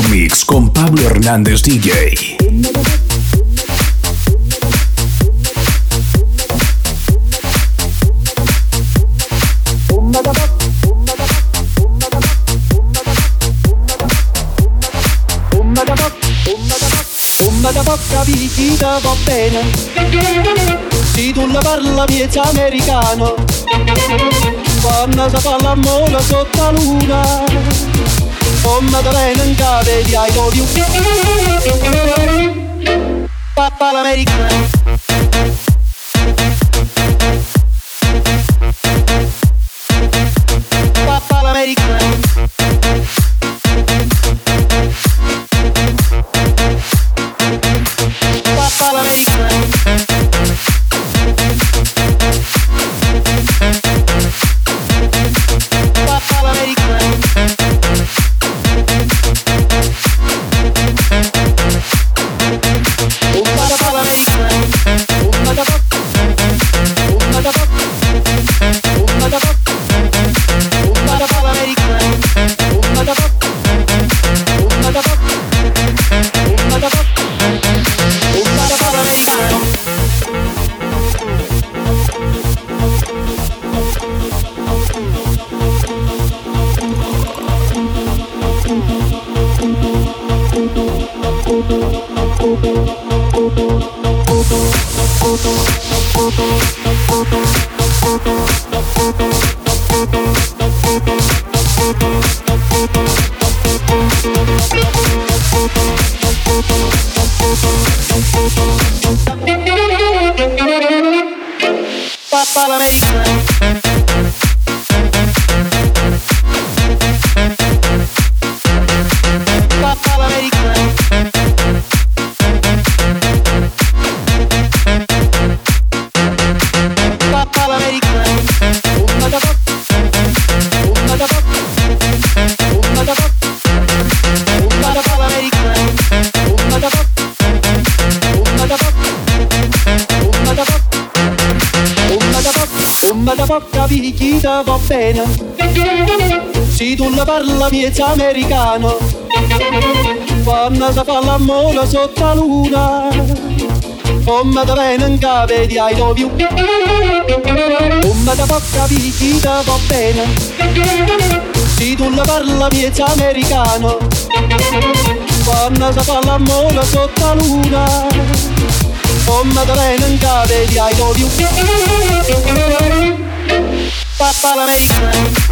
Mix con Pablo Hernández DJ. Da bene in cave di I love you Papà l'americano Papà l'americano pop out of me. Bene Se tu la parla miezza americano Quando si fa l'amore sotto la luna. Come da bene in cave di I love you. Come da bocca picchita va bene. Se tu la parla miezza americano Quando si fa l'amore sotto la luna. Come da bene in cave di I love you Americana.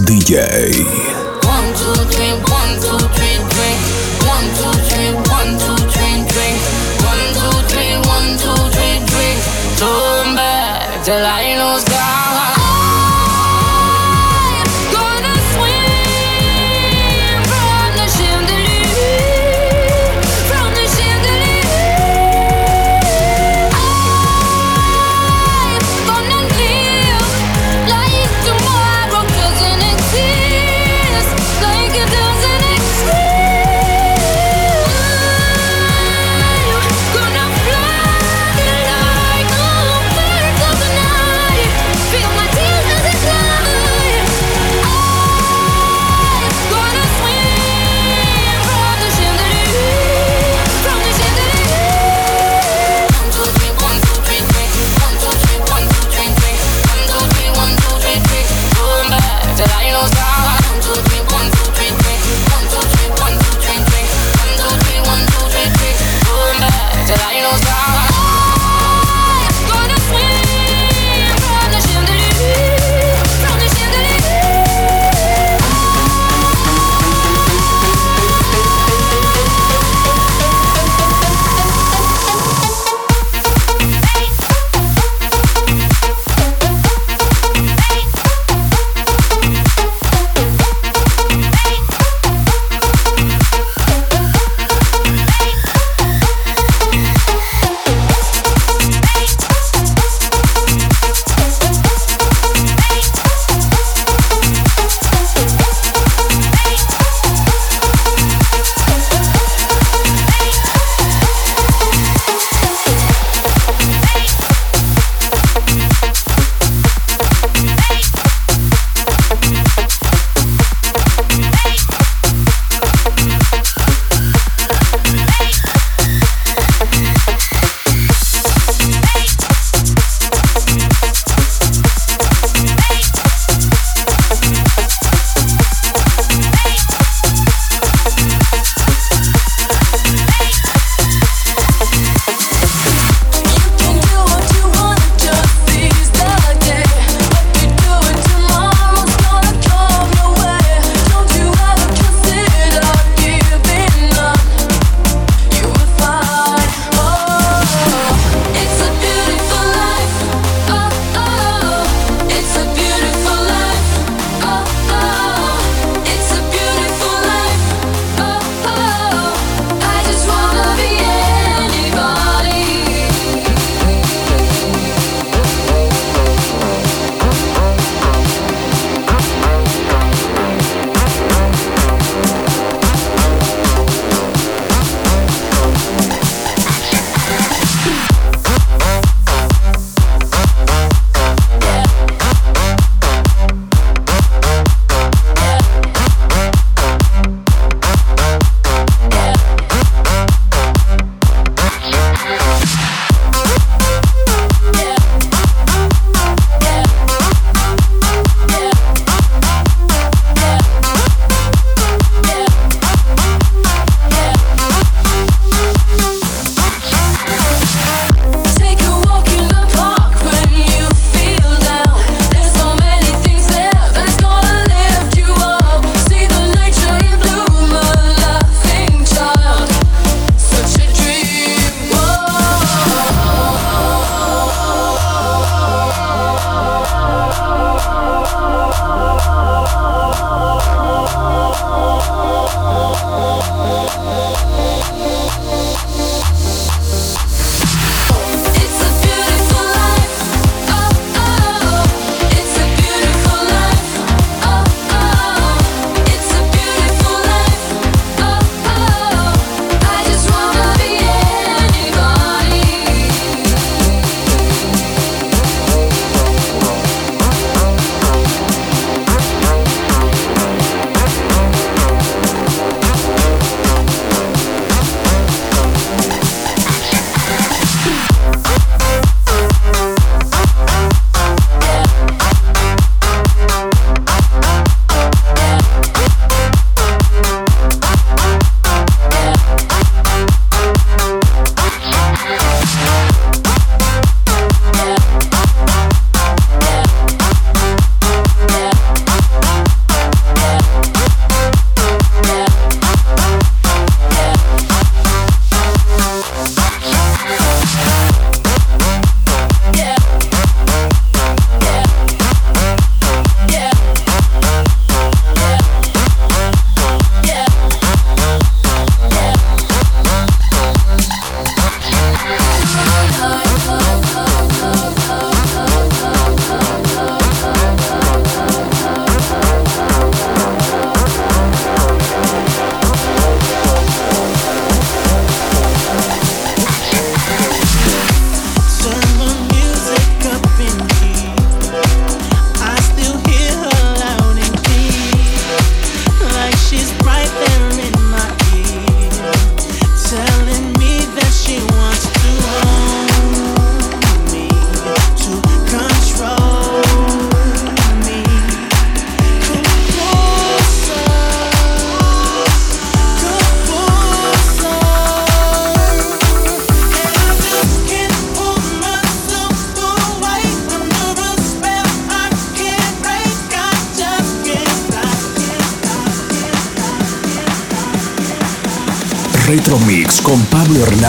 DJ.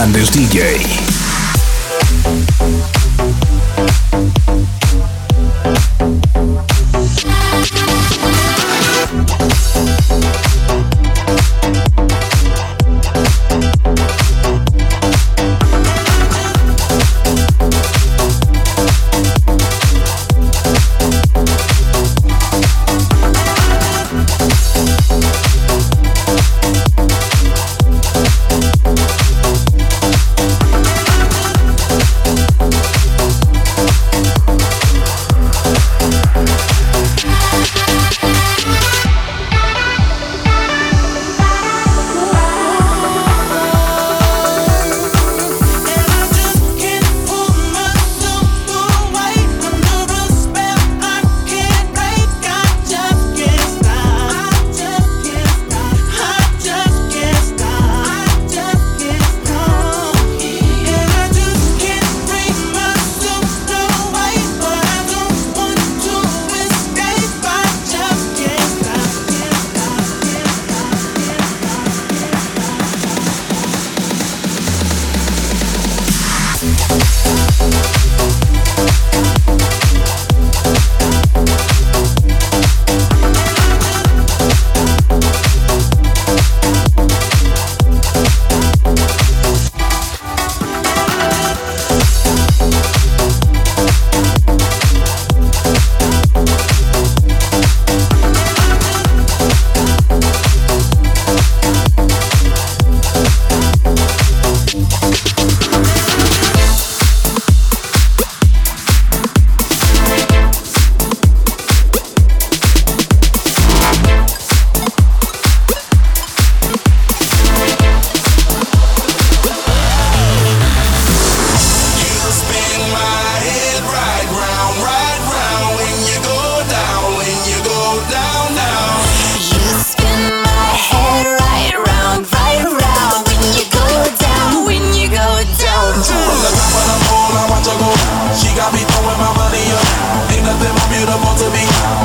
Hernández DJ. want to be.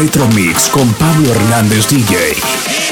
Retro Mix con Pablo Hernández DJ.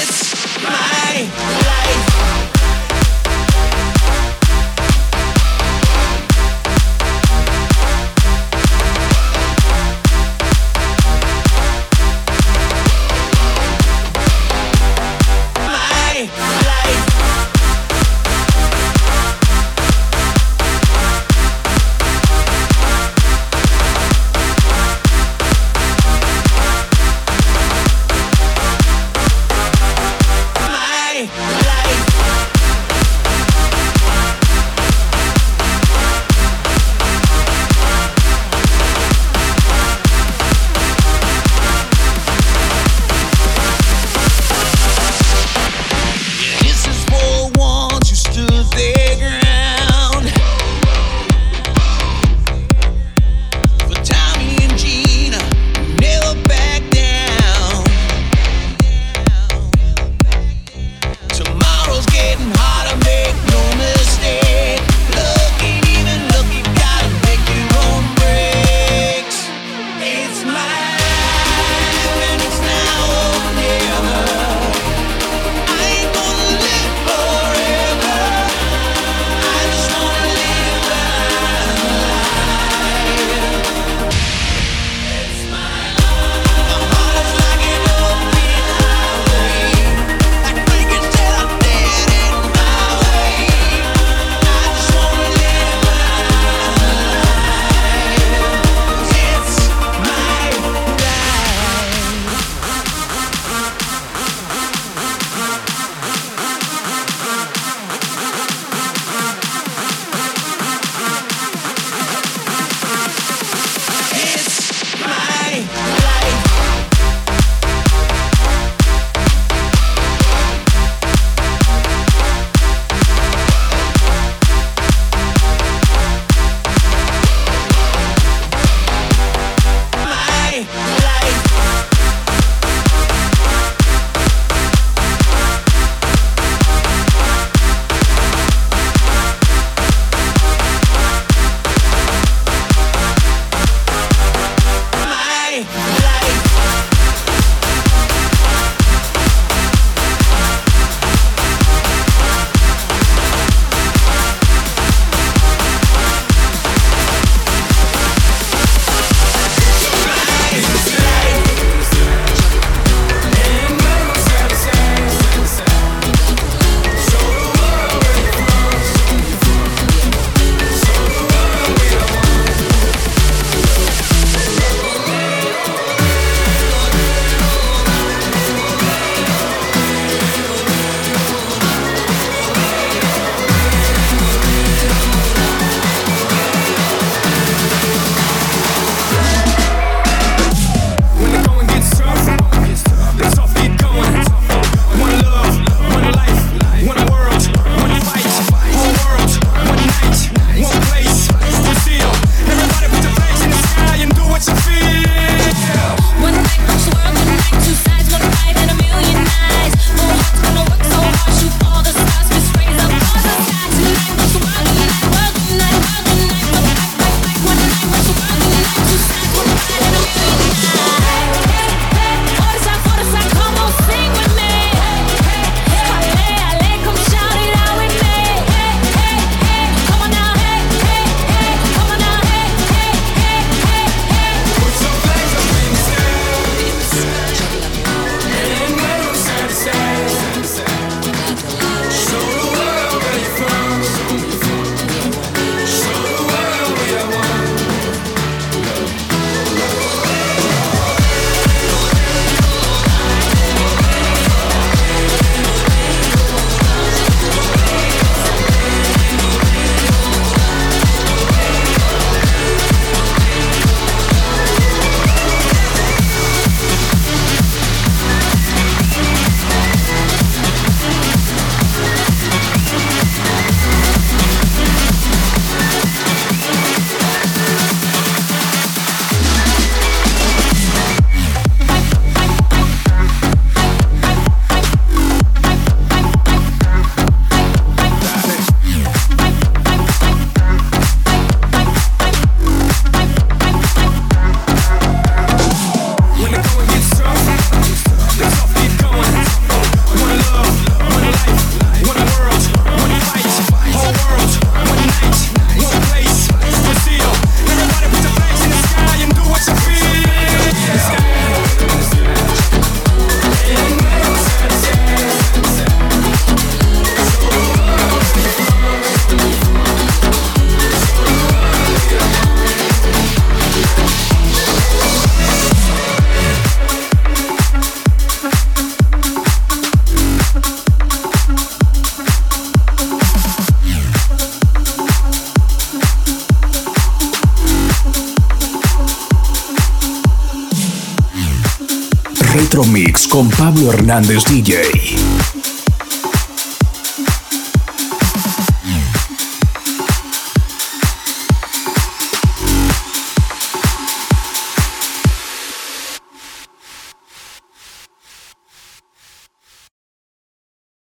Con Pablo Hernández DJ.